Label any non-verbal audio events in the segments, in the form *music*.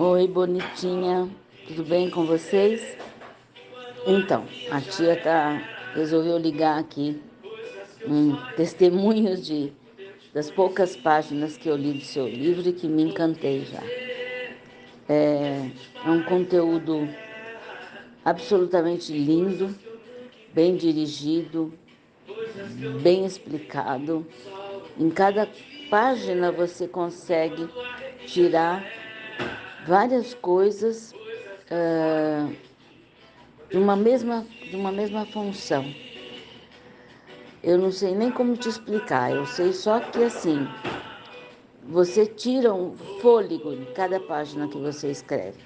bonitinha, tudo bem com vocês? Então, a tia tá, resolveu ligar aqui um testemunhos de, das poucas páginas que eu li do seu livro e que me encantei já. É, é um conteúdo absolutamente lindo, bem dirigido, bem explicado. Em cada página você consegue tirar várias coisas uh, de, uma mesma, de uma mesma função. Eu não sei nem como te explicar, eu sei só que assim, você tira um fôlego em cada página que você escreve.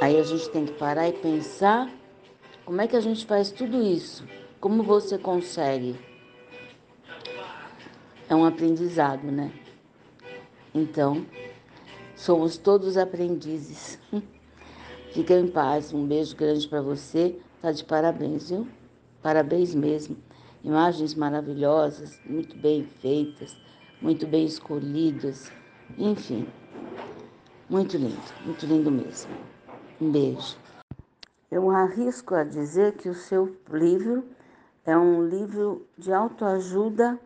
Aí a gente tem que parar e pensar como é que a gente faz tudo isso, como você consegue. É um aprendizado, né? Então, Somos todos aprendizes. *laughs* Fica em paz. Um beijo grande para você. Tá de parabéns, viu? Parabéns mesmo. Imagens maravilhosas, muito bem feitas, muito bem escolhidas. Enfim, muito lindo, muito lindo mesmo. Um beijo. Eu arrisco a dizer que o seu livro é um livro de autoajuda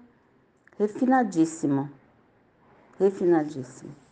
refinadíssimo. Refinadíssimo.